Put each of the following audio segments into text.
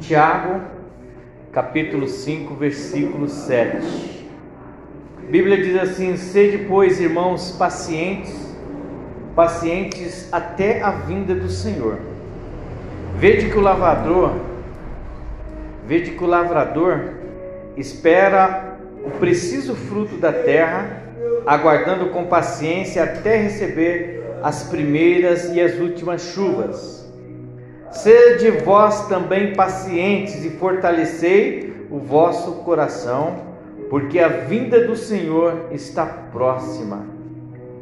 Tiago, capítulo 5, versículo 7. A Bíblia diz assim: Sede, pois, irmãos, pacientes, pacientes até a vinda do Senhor. Vede que o lavrador, vede que o lavrador espera o preciso fruto da terra, aguardando com paciência até receber as primeiras e as últimas chuvas. Sede vós também pacientes e fortalecei o vosso coração, porque a vinda do Senhor está próxima.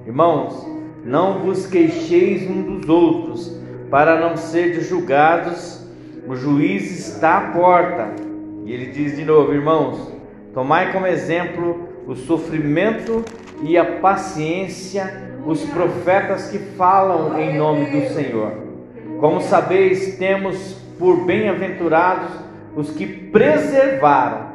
Irmãos, não vos queixeis um dos outros, para não serdes julgados, o juiz está à porta. E ele diz de novo, irmãos, tomai como exemplo o sofrimento e a paciência, os profetas que falam em nome do Senhor. Como sabeis, temos por bem-aventurados os que preservaram.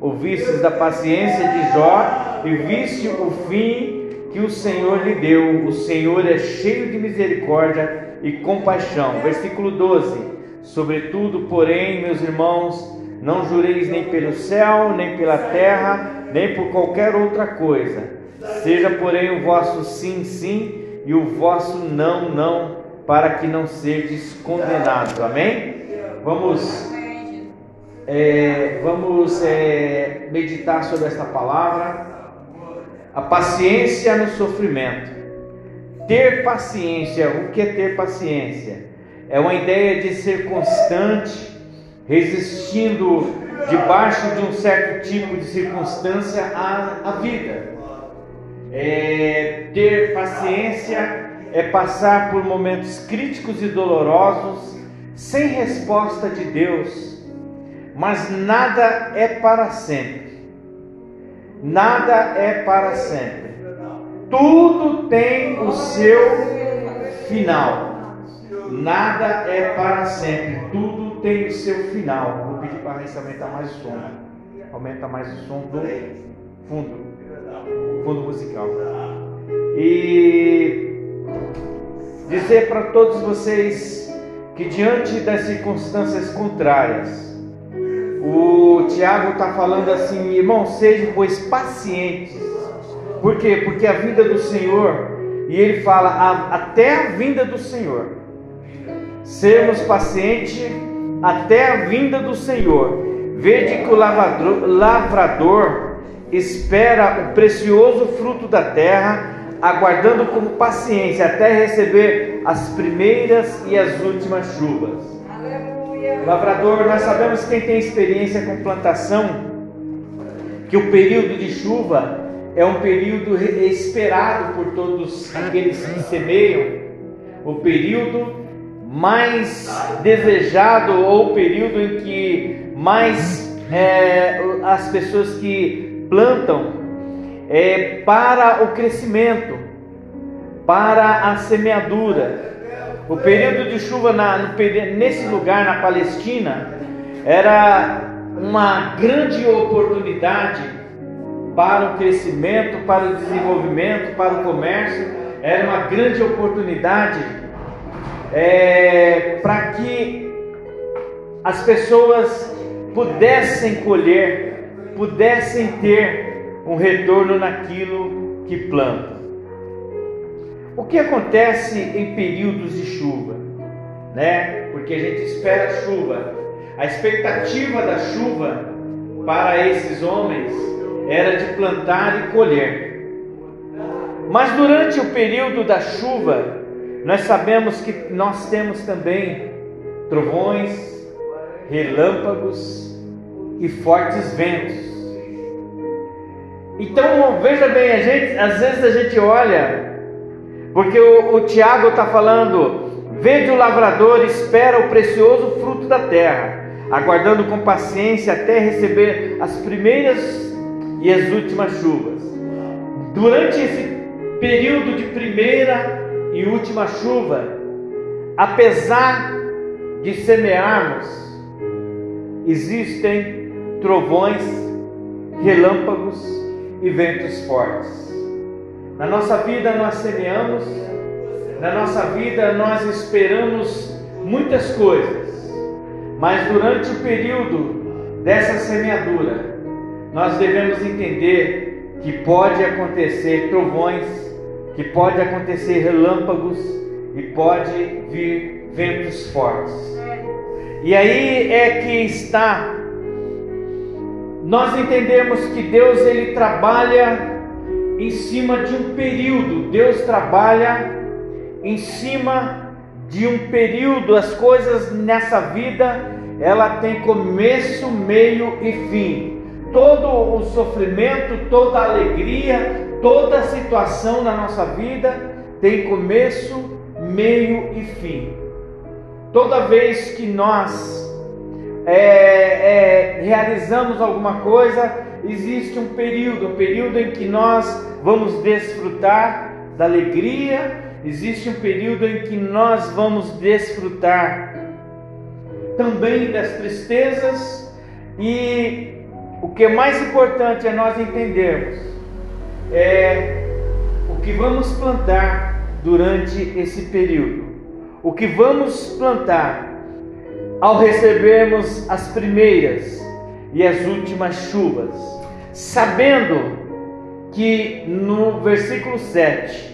Ouvistes da paciência de Jó e viste o fim que o Senhor lhe deu. O Senhor é cheio de misericórdia e compaixão. Versículo 12. Sobretudo, porém, meus irmãos, não jureis nem pelo céu, nem pela terra, nem por qualquer outra coisa. Seja, porém, o vosso sim, sim e o vosso não, não para que não sejas condenado. Amém? Vamos, é, vamos é, meditar sobre esta palavra. A paciência no sofrimento. Ter paciência, o que é ter paciência? É uma ideia de ser constante, resistindo debaixo de um certo tipo de circunstância à, à vida. É, ter paciência é passar por momentos críticos e dolorosos sem resposta de Deus, mas nada é para sempre. Nada é para sempre. Tudo tem o seu final. Nada é para sempre. Tudo tem o seu final. Vou pedir para a aumentar mais o som. Aumenta mais o som do fundo. Fundo musical. E dizer para todos vocês que diante das circunstâncias contrárias, o Tiago está falando assim, irmão, sejam pois pacientes. Por quê? Porque a vinda do Senhor, e ele fala a, até a vinda do Senhor. Sermos pacientes até a vinda do Senhor. Vede que o lavrador, lavrador espera o precioso fruto da terra aguardando com paciência até receber as primeiras e as últimas chuvas. Aleluia. Lavrador, nós sabemos quem tem experiência com plantação, que o período de chuva é um período esperado por todos aqueles que semeiam, o período mais desejado ou o período em que mais é, as pessoas que plantam é, para o crescimento, para a semeadura. O período de chuva na, no, nesse lugar, na Palestina, era uma grande oportunidade para o crescimento, para o desenvolvimento, para o comércio, era uma grande oportunidade é, para que as pessoas pudessem colher, pudessem ter um retorno naquilo que planta. O que acontece em períodos de chuva? Né? Porque a gente espera chuva. A expectativa da chuva para esses homens era de plantar e colher. Mas durante o período da chuva, nós sabemos que nós temos também trovões, relâmpagos e fortes ventos. Então veja bem, a gente, às vezes a gente olha, porque o, o Tiago está falando, vede o lavrador, espera o precioso fruto da terra, aguardando com paciência até receber as primeiras e as últimas chuvas. Durante esse período de primeira e última chuva, apesar de semearmos, existem trovões, relâmpagos e ventos fortes. Na nossa vida nós semeamos, na nossa vida nós esperamos muitas coisas. Mas durante o período dessa semeadura, nós devemos entender que pode acontecer trovões, que pode acontecer relâmpagos e pode vir ventos fortes. E aí é que está nós entendemos que Deus ele trabalha em cima de um período. Deus trabalha em cima de um período. As coisas nessa vida, ela tem começo, meio e fim. Todo o sofrimento, toda a alegria, toda a situação na nossa vida tem começo, meio e fim. Toda vez que nós é, é, realizamos alguma coisa, existe um período, um período em que nós vamos desfrutar da alegria, existe um período em que nós vamos desfrutar também das tristezas e o que é mais importante é nós entendermos é o que vamos plantar durante esse período. O que vamos plantar ao recebermos as primeiras e as últimas chuvas, sabendo que no versículo 7,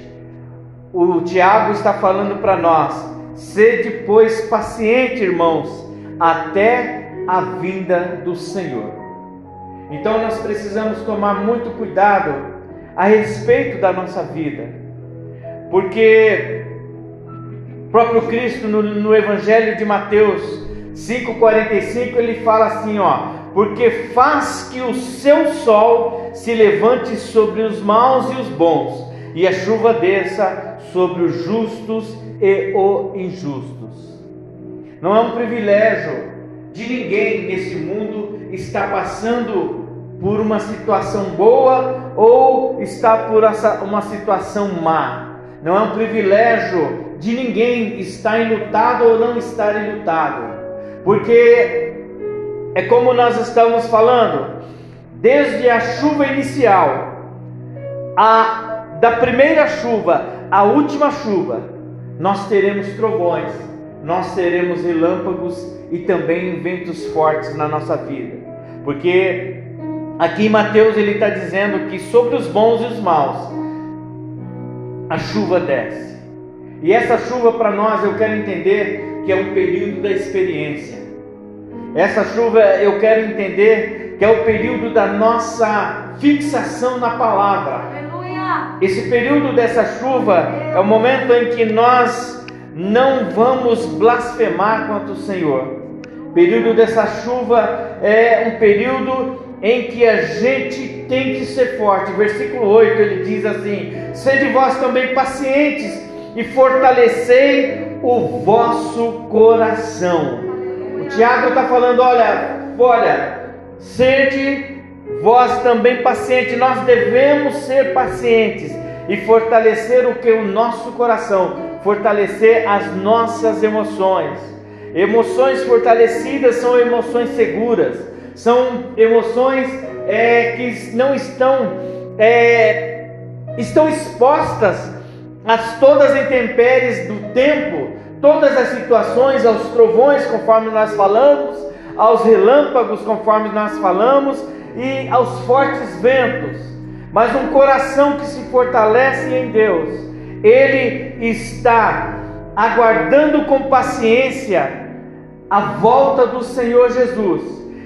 o Tiago está falando para nós: sede, pois, paciente, irmãos, até a vinda do Senhor. Então nós precisamos tomar muito cuidado a respeito da nossa vida, porque próprio Cristo no, no Evangelho de Mateus 5,45 ele fala assim: ó, porque faz que o seu sol se levante sobre os maus e os bons, e a chuva desça sobre os justos e os injustos. Não é um privilégio de ninguém nesse mundo estar passando por uma situação boa ou estar por uma situação má. Não é um privilégio de ninguém estar enlutado ou não estar enlutado. Porque é como nós estamos falando, desde a chuva inicial, a, da primeira chuva à última chuva, nós teremos trovões, nós teremos relâmpagos e também ventos fortes na nossa vida. Porque aqui em Mateus ele está dizendo que sobre os bons e os maus a chuva desce. E essa chuva para nós eu quero entender que é um período da experiência. Essa chuva eu quero entender que é o período da nossa fixação na palavra. Esse período dessa chuva é o momento em que nós não vamos blasfemar contra o Senhor. O período dessa chuva é um período em que a gente tem que ser forte. Versículo 8 ele diz assim: Sede vós também pacientes e fortalecei o vosso coração. O Tiago está falando: olha, olha, sede vós também pacientes, nós devemos ser pacientes e fortalecer o que? O nosso coração, fortalecer as nossas emoções. Emoções fortalecidas são emoções seguras, são emoções é, que não estão, é, estão expostas as todas as intempéries do tempo, todas as situações, aos trovões, conforme nós falamos, aos relâmpagos, conforme nós falamos, e aos fortes ventos. Mas um coração que se fortalece em Deus, ele está aguardando com paciência a volta do Senhor Jesus.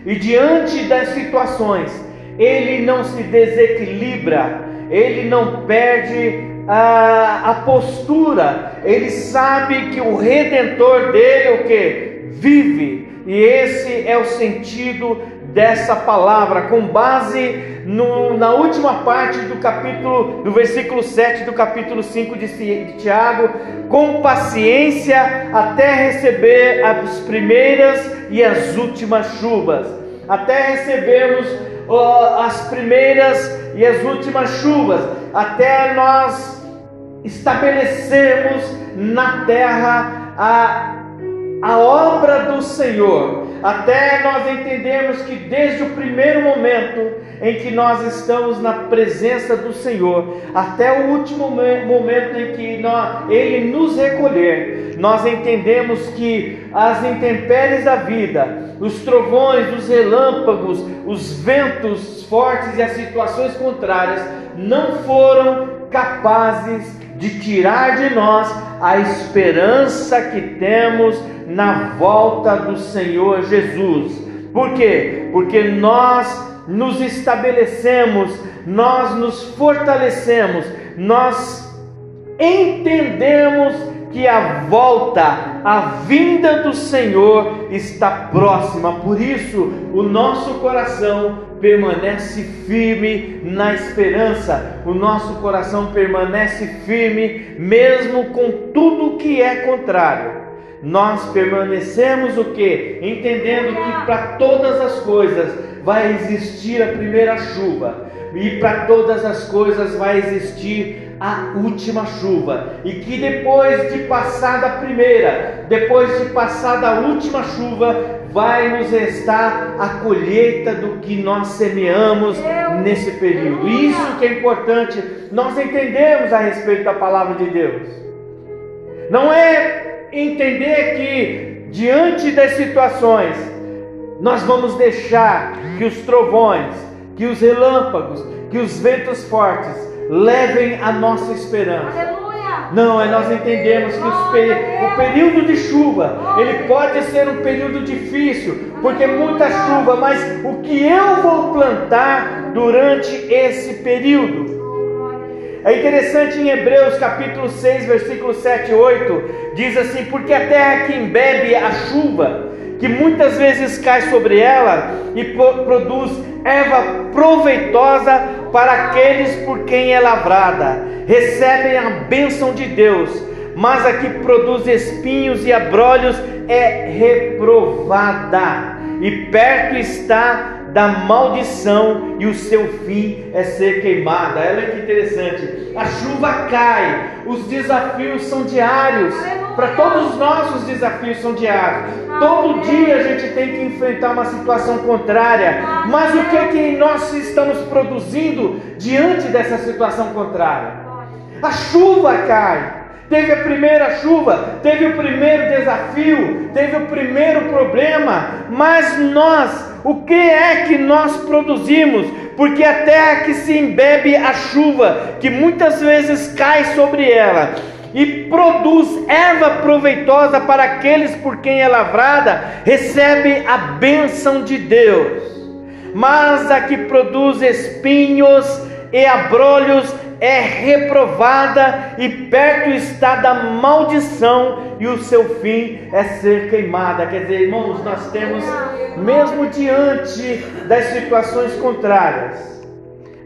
E diante das situações, ele não se desequilibra, ele não perde a, a postura, ele sabe que o redentor dele o que? Vive. E esse é o sentido dessa palavra, com base no, na última parte do capítulo, do versículo 7 do capítulo 5 de, de Tiago, com paciência até receber as primeiras e as últimas chuvas, até recebermos uh, as primeiras e as últimas chuvas, até nós estabelecemos na terra a, a obra do Senhor, até nós entendemos que desde o primeiro momento em que nós estamos na presença do Senhor, até o último momento em que nós, Ele nos recolher, nós entendemos que as intempéries da vida, os trovões, os relâmpagos, os ventos fortes e as situações contrárias não foram capazes de tirar de nós a esperança que temos na volta do Senhor Jesus. Por quê? Porque nós nos estabelecemos, nós nos fortalecemos, nós entendemos que a volta, a vinda do Senhor está próxima. Por isso, o nosso coração permanece firme na esperança. O nosso coração permanece firme mesmo com tudo que é contrário. Nós permanecemos o que? Entendendo que para todas as coisas vai existir a primeira chuva e para todas as coisas vai existir a última chuva, e que depois de passada a primeira, depois de passada a última chuva, vai nos restar a colheita do que nós semeamos nesse período. Isso que é importante nós entendemos a respeito da palavra de Deus. Não é entender que diante das situações nós vamos deixar que os trovões, que os relâmpagos, que os ventos fortes levem a nossa esperança. Aleluia. Não, é nós entendemos que o período de chuva, ele pode ser um período difícil, porque muita chuva, mas o que eu vou plantar durante esse período? É interessante em Hebreus capítulo 6, versículo 7 e 8, diz assim: Porque a terra que embebe a chuva, que muitas vezes cai sobre ela e produz erva proveitosa para aqueles por quem é lavrada, recebem a bênção de Deus, mas a que produz espinhos e abrolhos é reprovada, e perto está da maldição e o seu fim é ser queimada. Olha que interessante. A chuva cai, os desafios são diários. Para todos os desafios são diários. Todo dia a gente tem que enfrentar uma situação contrária. Mas o que é que nós estamos produzindo diante dessa situação contrária? A chuva cai. Teve a primeira chuva, teve o primeiro desafio, teve o primeiro problema, mas nós, o que é que nós produzimos? Porque a terra que se embebe a chuva, que muitas vezes cai sobre ela, e produz erva proveitosa para aqueles por quem é lavrada, recebe a bênção de Deus. Mas a que produz espinhos e abrolhos é reprovada e perto está da maldição e o seu fim é ser queimada. Quer dizer, irmãos, nós temos, mesmo diante das situações contrárias,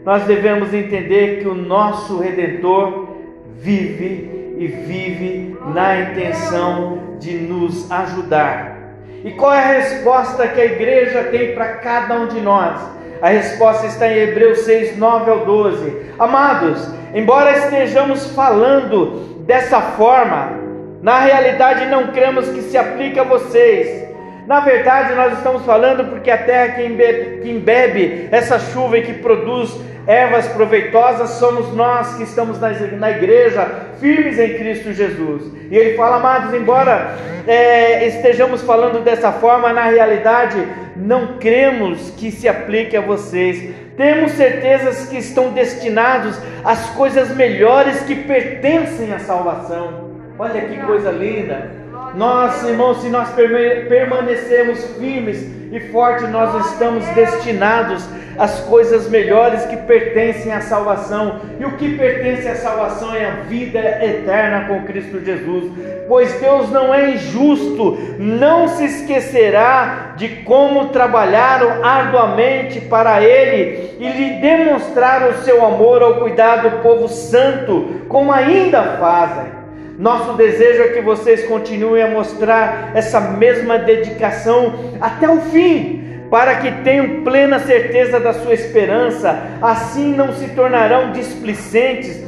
nós devemos entender que o nosso Redentor vive e vive na intenção de nos ajudar. E qual é a resposta que a igreja tem para cada um de nós? A resposta está em Hebreus 6, 9 ao 12. Amados, embora estejamos falando dessa forma, na realidade não cremos que se aplique a vocês. Na verdade, nós estamos falando porque a terra que embebe, essa chuva e que produz ervas proveitosas somos nós que estamos na igreja, firmes em Cristo Jesus. E ele fala, amados, embora é, estejamos falando dessa forma, na realidade não cremos que se aplique a vocês. Temos certezas que estão destinados às coisas melhores que pertencem à salvação. Olha que coisa linda! Nós, irmãos, se nós permanecermos firmes e fortes, nós estamos destinados às coisas melhores que pertencem à salvação. E o que pertence à salvação é a vida eterna com Cristo Jesus. Pois Deus não é injusto, não se esquecerá de como trabalharam arduamente para Ele e lhe demonstraram o seu amor ao cuidar do povo santo, como ainda fazem. Nosso desejo é que vocês continuem a mostrar essa mesma dedicação até o fim, para que tenham plena certeza da sua esperança, assim não se tornarão displicentes,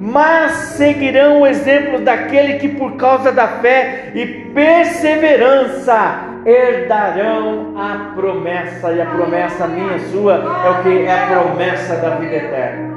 mas seguirão o exemplo daquele que, por causa da fé e perseverança herdarão a promessa, e a promessa minha, sua, é o que? É a promessa da vida eterna.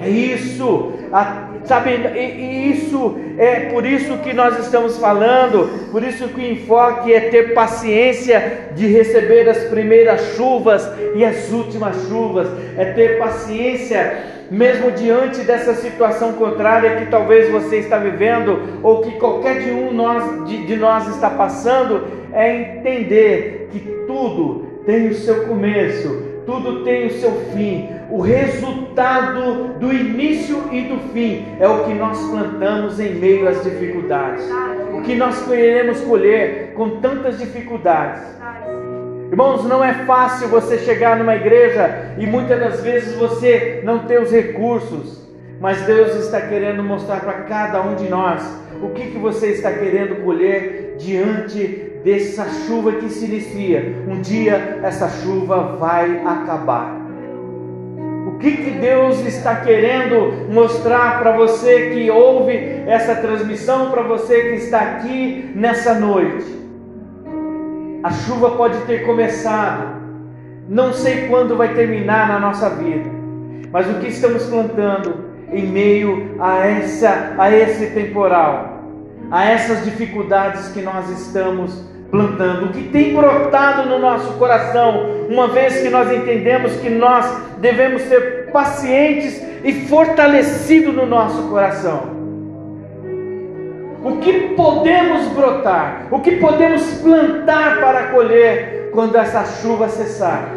É isso, a, sabe, e, e isso é por isso que nós estamos falando, por isso que o enfoque é ter paciência de receber as primeiras chuvas e as últimas chuvas, é ter paciência mesmo diante dessa situação contrária que talvez você está vivendo, ou que qualquer de um nós, de, de nós está passando, é entender que tudo tem o seu começo, tudo tem o seu fim. O resultado do início e do fim é o que nós plantamos em meio às dificuldades. O que nós queremos colher com tantas dificuldades. Irmãos, não é fácil você chegar numa igreja e muitas das vezes você não ter os recursos, mas Deus está querendo mostrar para cada um de nós o que, que você está querendo colher diante dessa chuva que se inicia. Um dia essa chuva vai acabar. O que, que Deus está querendo mostrar para você que ouve essa transmissão, para você que está aqui nessa noite? A chuva pode ter começado, não sei quando vai terminar na nossa vida, mas o que estamos plantando em meio a essa a esse temporal, a essas dificuldades que nós estamos plantando, o que tem brotado no nosso coração, uma vez que nós entendemos que nós devemos ser pacientes e fortalecidos no nosso coração o que podemos brotar, o que podemos plantar para colher quando essa chuva cessar.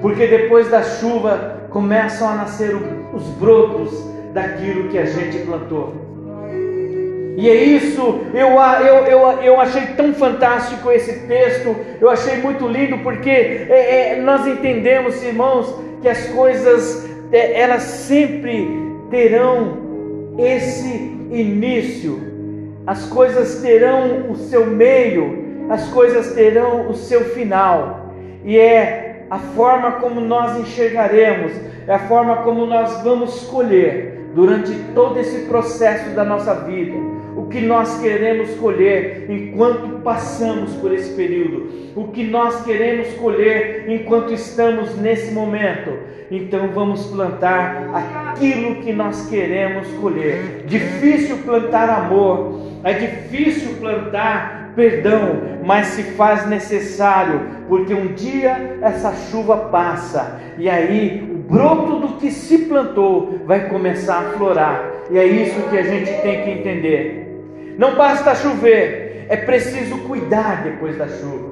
Porque depois da chuva começam a nascer os brotos daquilo que a gente plantou. E é isso, eu, eu, eu, eu achei tão fantástico esse texto, eu achei muito lindo, porque é, é, nós entendemos, irmãos, que as coisas, é, elas sempre terão esse início, as coisas terão o seu meio, as coisas terão o seu final, e é a forma como nós enxergaremos, é a forma como nós vamos escolher durante todo esse processo da nossa vida, o que nós queremos colher enquanto passamos por esse período, o que nós queremos colher enquanto estamos nesse momento. Então vamos plantar aquilo que nós queremos colher. Difícil plantar amor, é difícil plantar perdão, mas se faz necessário, porque um dia essa chuva passa e aí broto do que se plantou vai começar a florar. E é isso que a gente tem que entender. Não basta chover, é preciso cuidar depois da chuva.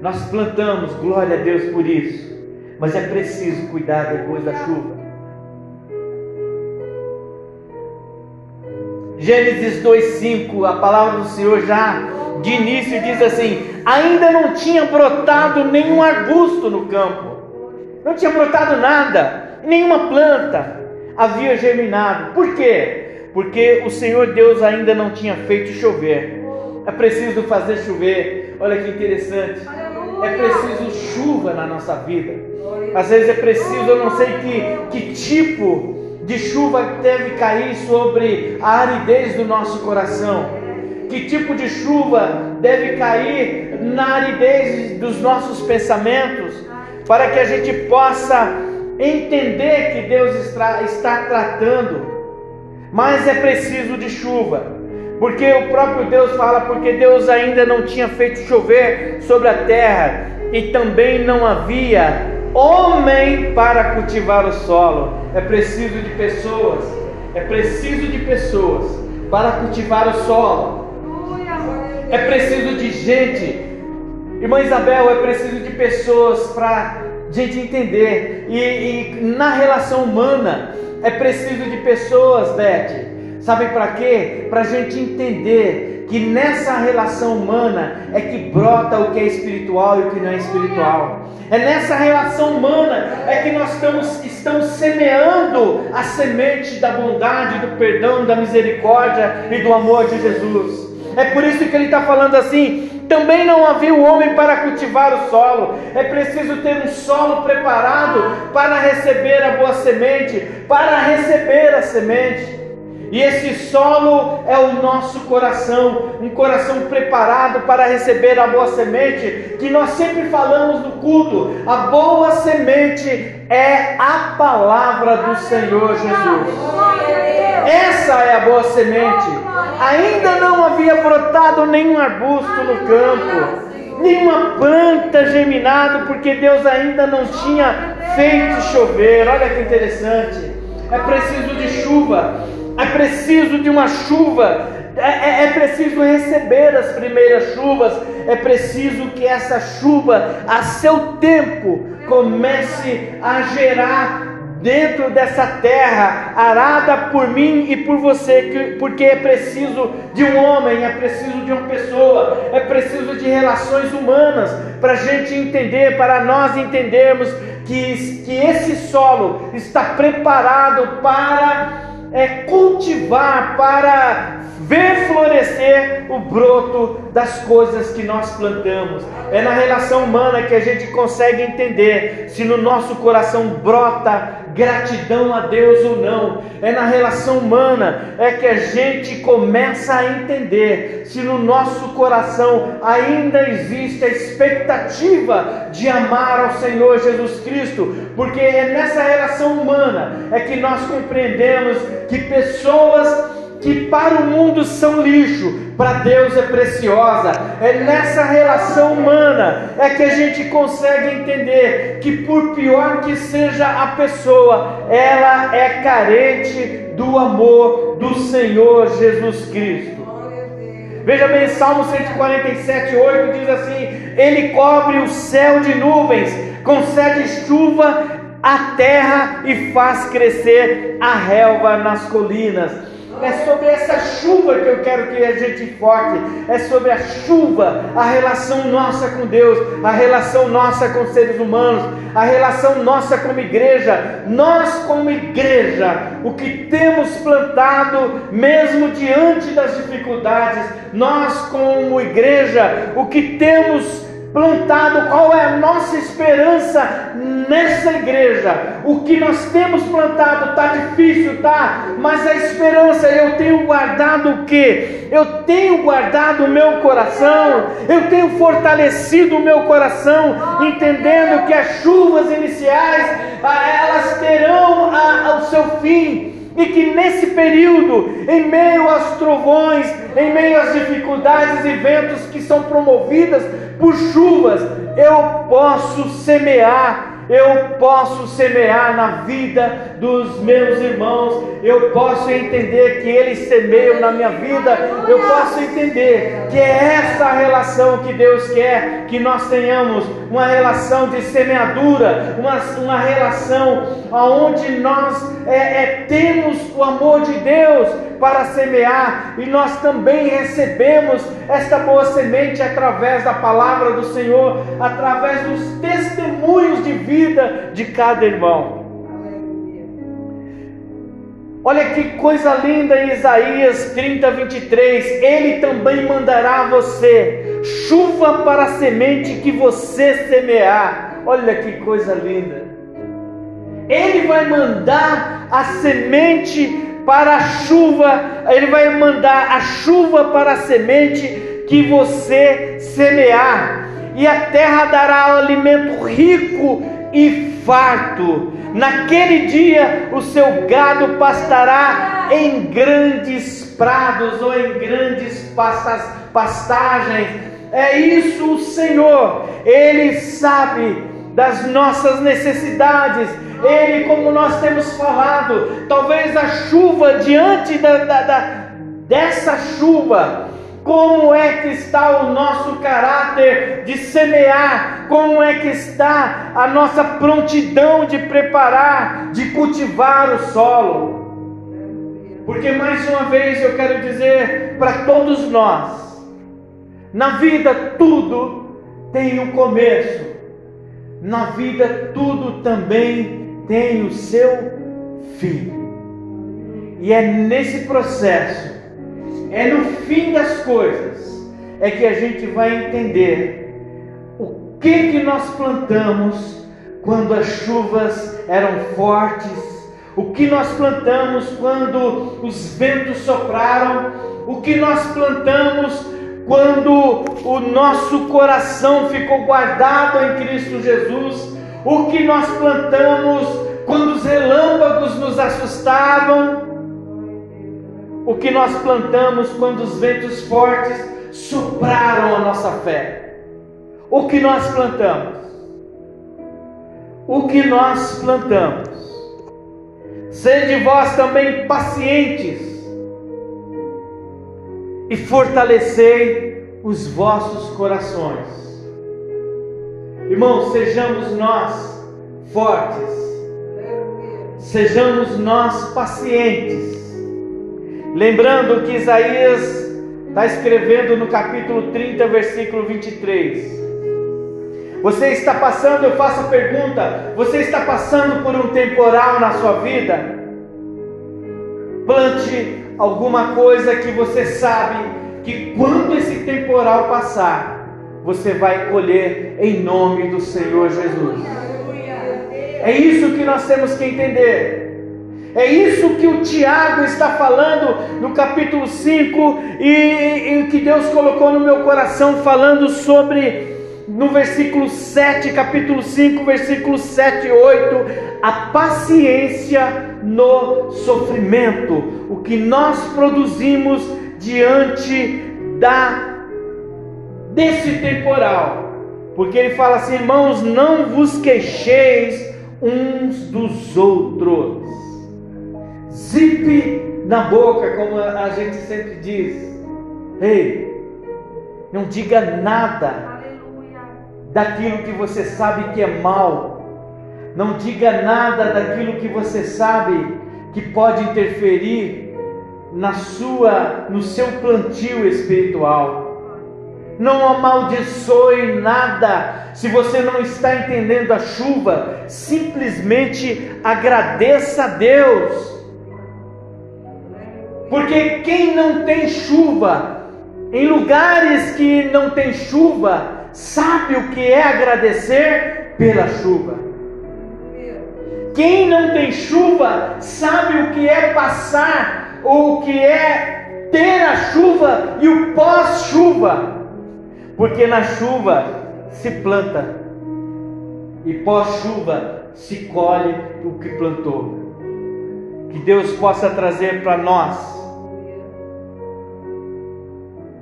Nós plantamos, glória a Deus por isso, mas é preciso cuidar depois da chuva. Gênesis 2:5, a palavra do Senhor já de início diz assim: ainda não tinha brotado nenhum arbusto no campo, não tinha brotado nada, nenhuma planta havia germinado. Por quê? Porque o Senhor Deus ainda não tinha feito chover. É preciso fazer chover. Olha que interessante. É preciso chuva na nossa vida. Às vezes é preciso, eu não sei que, que tipo de chuva deve cair sobre a aridez do nosso coração? Que tipo de chuva deve cair na aridez dos nossos pensamentos? Para que a gente possa entender que Deus está, está tratando. Mas é preciso de chuva. Porque o próprio Deus fala, porque Deus ainda não tinha feito chover sobre a terra e também não havia homem para cultivar o solo. É preciso de pessoas, é preciso de pessoas para cultivar o solo. É preciso de gente. Irmã Isabel, é preciso de pessoas para gente entender. E, e na relação humana, é preciso de pessoas, Beth. Sabe para quê? Para gente entender que nessa relação humana é que brota o que é espiritual e o que não é espiritual. É nessa relação humana é que nós estamos, estamos semeando a semente da bondade, do perdão, da misericórdia e do amor de Jesus. É por isso que ele está falando assim: também não havia o homem para cultivar o solo. É preciso ter um solo preparado para receber a boa semente, para receber a semente. E esse solo é o nosso coração, um coração preparado para receber a boa semente, que nós sempre falamos no culto. A boa semente é a palavra do Senhor Jesus. Essa é a boa semente. Ainda não havia brotado nenhum arbusto no campo nenhuma planta germinado, porque Deus ainda não tinha feito chover. Olha que interessante. É preciso de chuva, é preciso de uma chuva, é, é, é, preciso receber as primeiras chuvas, é preciso que essa chuva, a seu tempo, comece a gerar dentro dessa terra arada por mim e por você, porque é preciso de um homem, é preciso de uma pessoa, é preciso de relações humanas para a gente entender, para nós entendermos que, que esse solo está preparado para é, cultivar, para ver florescer o broto das coisas que nós plantamos. É na relação humana que a gente consegue entender se no nosso coração brota gratidão a Deus ou não. É na relação humana é que a gente começa a entender se no nosso coração ainda existe a expectativa de amar ao Senhor Jesus Cristo, porque é nessa relação humana é que nós compreendemos que pessoas que para o mundo são lixo, para Deus é preciosa. É nessa relação humana é que a gente consegue entender que por pior que seja a pessoa, ela é carente do amor do Senhor Jesus Cristo. Veja bem, Salmo 147, 8 diz assim: Ele cobre o céu de nuvens, concede chuva à terra e faz crescer a relva nas colinas. É sobre essa chuva que eu quero que a gente foque. É sobre a chuva, a relação nossa com Deus, a relação nossa com seres humanos, a relação nossa como igreja. Nós, como igreja, o que temos plantado, mesmo diante das dificuldades, nós, como igreja, o que temos plantado, qual é a nossa esperança nessa igreja. O que nós temos plantado está difícil, tá? Mas a esperança, eu tenho guardado o que? Eu tenho guardado o meu coração, eu tenho fortalecido o meu coração, entendendo que as chuvas iniciais, ah, elas terão o seu fim e que nesse período, em meio aos trovões, em meio às dificuldades e ventos que são promovidas por chuvas, eu posso semear eu posso semear na vida dos meus irmãos, eu posso entender que eles semeiam na minha vida, eu posso entender que é essa relação que Deus quer que nós tenhamos, uma relação de semeadura, uma, uma relação onde nós é, é, temos o amor de Deus para semear e nós também recebemos esta boa semente através da palavra do Senhor, através dos testemunhos de vida de cada irmão. Olha que coisa linda em Isaías 30, 23. Ele também mandará a você chuva para a semente que você semear. Olha que coisa linda. Ele vai mandar a semente para a chuva, ele vai mandar a chuva para a semente que você semear, e a terra dará alimento rico e farto. Naquele dia o seu gado pastará em grandes prados ou em grandes pastagens. É isso o Senhor, Ele sabe das nossas necessidades, ele, como nós temos falado, talvez a chuva diante da, da, da, dessa chuva, como é que está o nosso caráter de semear, como é que está a nossa prontidão de preparar, de cultivar o solo. Porque mais uma vez eu quero dizer para todos nós, na vida tudo tem um começo, na vida tudo também tem o seu fim. E é nesse processo, é no fim das coisas, é que a gente vai entender o que que nós plantamos quando as chuvas eram fortes, o que nós plantamos quando os ventos sopraram, o que nós plantamos quando o nosso coração ficou guardado em Cristo Jesus, o que nós plantamos quando os relâmpagos nos assustavam, o que nós plantamos quando os ventos fortes sopraram a nossa fé, o que nós plantamos, o que nós plantamos. Sede vós também pacientes e fortalecei os vossos corações. Irmãos, sejamos nós fortes, sejamos nós pacientes. Lembrando que Isaías está escrevendo no capítulo 30, versículo 23. Você está passando, eu faço a pergunta: você está passando por um temporal na sua vida? Plante alguma coisa que você sabe que quando esse temporal passar, você vai colher em nome do Senhor Jesus. É isso que nós temos que entender. É isso que o Tiago está falando no capítulo 5 e, e que Deus colocou no meu coração, falando sobre no versículo 7, capítulo 5, versículo 7 e 8, a paciência no sofrimento, o que nós produzimos diante da desse temporal. Porque ele fala assim, irmãos, não vos queixeis uns dos outros. Zipe na boca, como a gente sempre diz. Ei, não diga nada daquilo que você sabe que é mal. Não diga nada daquilo que você sabe que pode interferir na sua, no seu plantio espiritual. Não amaldiçoe nada. Se você não está entendendo a chuva, simplesmente agradeça a Deus. Porque quem não tem chuva, em lugares que não tem chuva, sabe o que é agradecer pela chuva. Quem não tem chuva sabe o que é passar, ou o que é ter a chuva e o pós-chuva. Porque na chuva se planta e pós-chuva se colhe o que plantou. Que Deus possa trazer para nós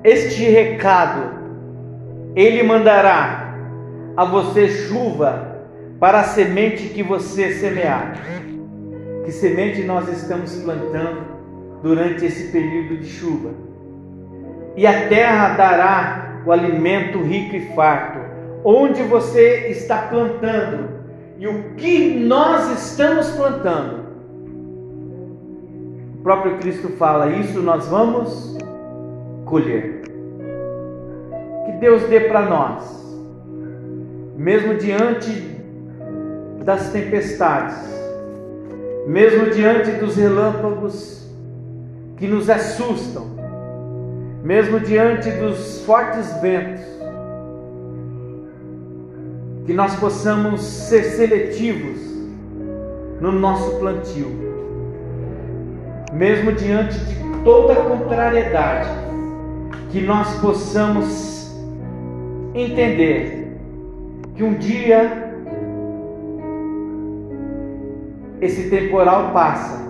este recado ele mandará a você chuva para a semente que você semear. Que semente nós estamos plantando durante esse período de chuva? E a terra dará o alimento rico e farto. Onde você está plantando e o que nós estamos plantando. O próprio Cristo fala: Isso nós vamos colher que Deus dê para nós, mesmo diante das tempestades, mesmo diante dos relâmpagos que nos assustam, mesmo diante dos fortes ventos, que nós possamos ser seletivos no nosso plantio, mesmo diante de toda contrariedade, que nós possamos entender que um dia esse temporal passa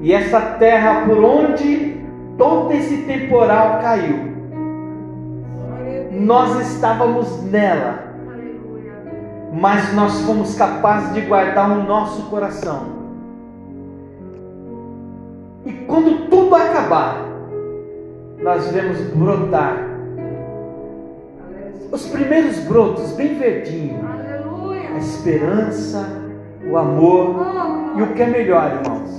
e essa terra por onde todo esse temporal caiu, nós estávamos nela, mas nós fomos capazes de guardar o nosso coração. E quando tudo acabar, nós vemos brotar os primeiros brotos, bem verdinho. A esperança, o amor e o que é melhor, irmãos?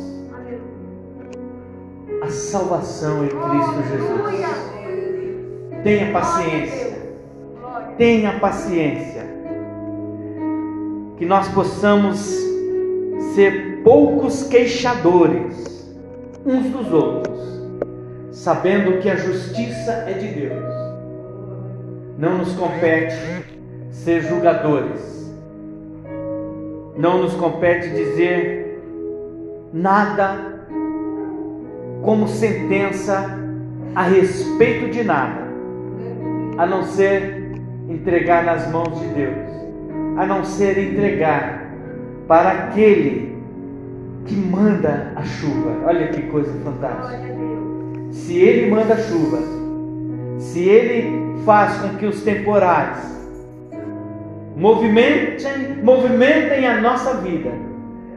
A salvação em Cristo Jesus. Tenha paciência. Tenha paciência. Que nós possamos ser poucos queixadores uns dos outros, sabendo que a justiça é de Deus não nos compete ser julgadores. Não nos compete dizer nada como sentença a respeito de nada, a não ser entregar nas mãos de Deus, a não ser entregar para aquele que manda a chuva. Olha que coisa fantástica. Se ele manda a chuva, se ele faz com que os temporais movimentem, movimentem a nossa vida,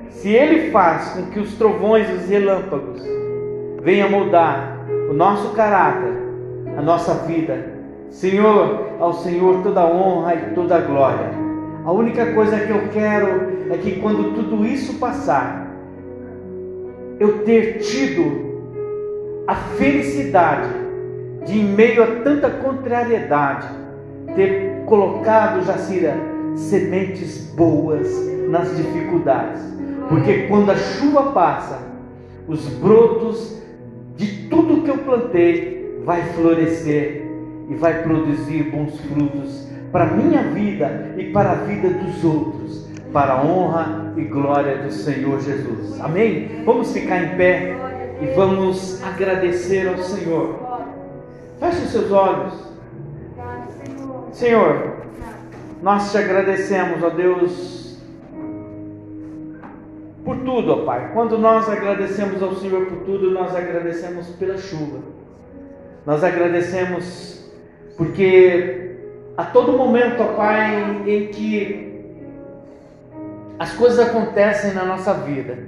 se ele faz com que os trovões e os relâmpagos venham moldar o nosso caráter, a nossa vida, Senhor, ao Senhor toda honra e toda glória. A única coisa que eu quero é que quando tudo isso passar, eu ter tido a felicidade de, em meio a tanta contrariedade, ter colocado, Jacira, sementes boas nas dificuldades. Porque quando a chuva passa, os brotos de tudo que eu plantei vai florescer e vai produzir bons frutos para a minha vida e para a vida dos outros, para a honra e glória do Senhor Jesus. Amém? Vamos ficar em pé e vamos agradecer ao Senhor. Feche os seus olhos. Senhor, nós te agradecemos, ó Deus, por tudo, ó Pai. Quando nós agradecemos ao Senhor por tudo, nós agradecemos pela chuva. Nós agradecemos porque a todo momento, ó Pai, em que as coisas acontecem na nossa vida,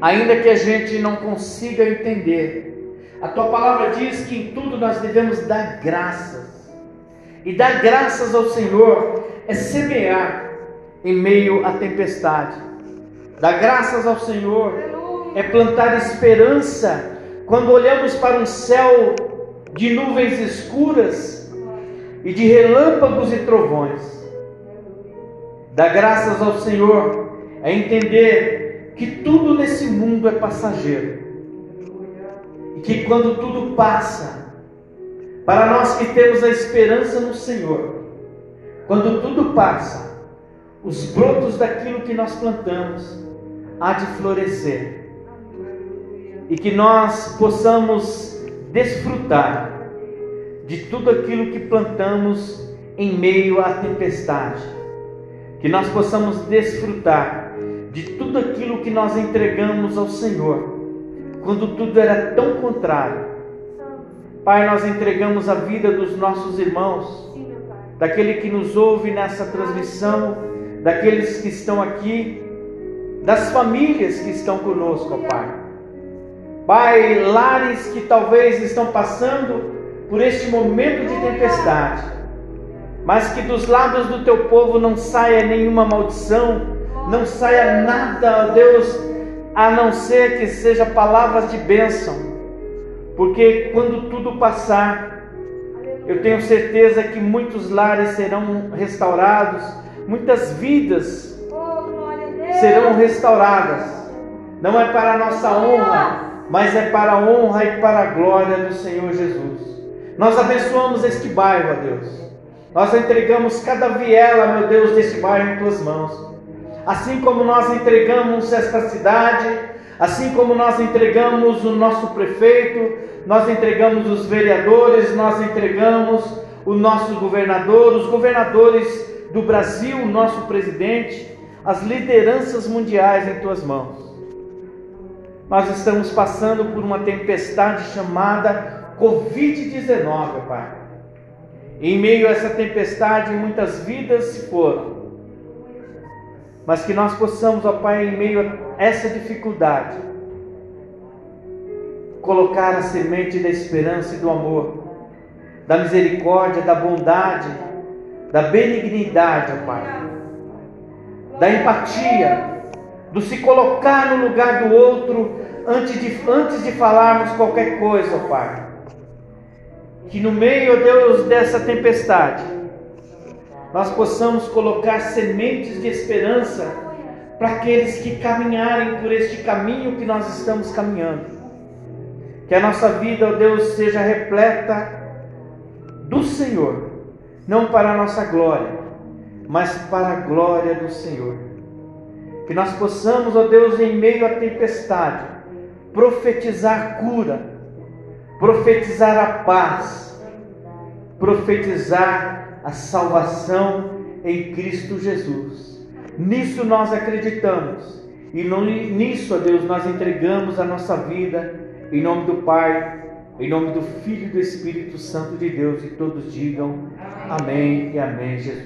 ainda que a gente não consiga entender, a tua palavra diz que em tudo nós devemos dar graças. E dar graças ao Senhor é semear em meio à tempestade. Dar graças ao Senhor é plantar esperança quando olhamos para um céu de nuvens escuras e de relâmpagos e trovões. Dar graças ao Senhor é entender que tudo nesse mundo é passageiro. E que quando tudo passa, para nós que temos a esperança no Senhor, quando tudo passa, os brotos daquilo que nós plantamos há de florescer. E que nós possamos desfrutar de tudo aquilo que plantamos em meio à tempestade. Que nós possamos desfrutar de tudo aquilo que nós entregamos ao Senhor, quando tudo era tão contrário. Pai, nós entregamos a vida dos nossos irmãos, daquele que nos ouve nessa transmissão, daqueles que estão aqui, das famílias que estão conosco, Pai. Pai, lares que talvez estão passando por este momento de tempestade, mas que dos lábios do teu povo não saia nenhuma maldição, não saia nada, Deus, a não ser que seja palavras de bênção, porque quando tudo passar, eu tenho certeza que muitos lares serão restaurados, muitas vidas serão restauradas. Não é para a nossa honra, mas é para a honra e para a glória do Senhor Jesus. Nós abençoamos este bairro, ó Deus. Nós entregamos cada viela, meu Deus, deste bairro em tuas mãos. Assim como nós entregamos esta cidade, assim como nós entregamos o nosso prefeito, nós entregamos os vereadores, nós entregamos o nosso governador, os governadores do Brasil, o nosso presidente, as lideranças mundiais em tuas mãos nós estamos passando por uma tempestade chamada Covid-19, Pai. Em meio a essa tempestade, muitas vidas se foram. Mas que nós possamos, ó Pai, em meio a essa dificuldade, colocar a semente da esperança e do amor, da misericórdia, da bondade, da benignidade, ó Pai, da empatia, do se colocar no lugar do outro antes de, antes de falarmos qualquer coisa, ó Pai. Que no meio, ó Deus, dessa tempestade, nós possamos colocar sementes de esperança para aqueles que caminharem por este caminho que nós estamos caminhando. Que a nossa vida, ó Deus, seja repleta do Senhor, não para a nossa glória, mas para a glória do Senhor Que nós possamos, ó Deus, em meio à tempestade, profetizar cura, profetizar a paz, profetizar a salvação em Cristo Jesus. Nisso nós acreditamos e nisso, ó Deus, nós entregamos a nossa vida em nome do Pai, em nome do Filho e do Espírito Santo de Deus e todos digam amém e amém, Jesus.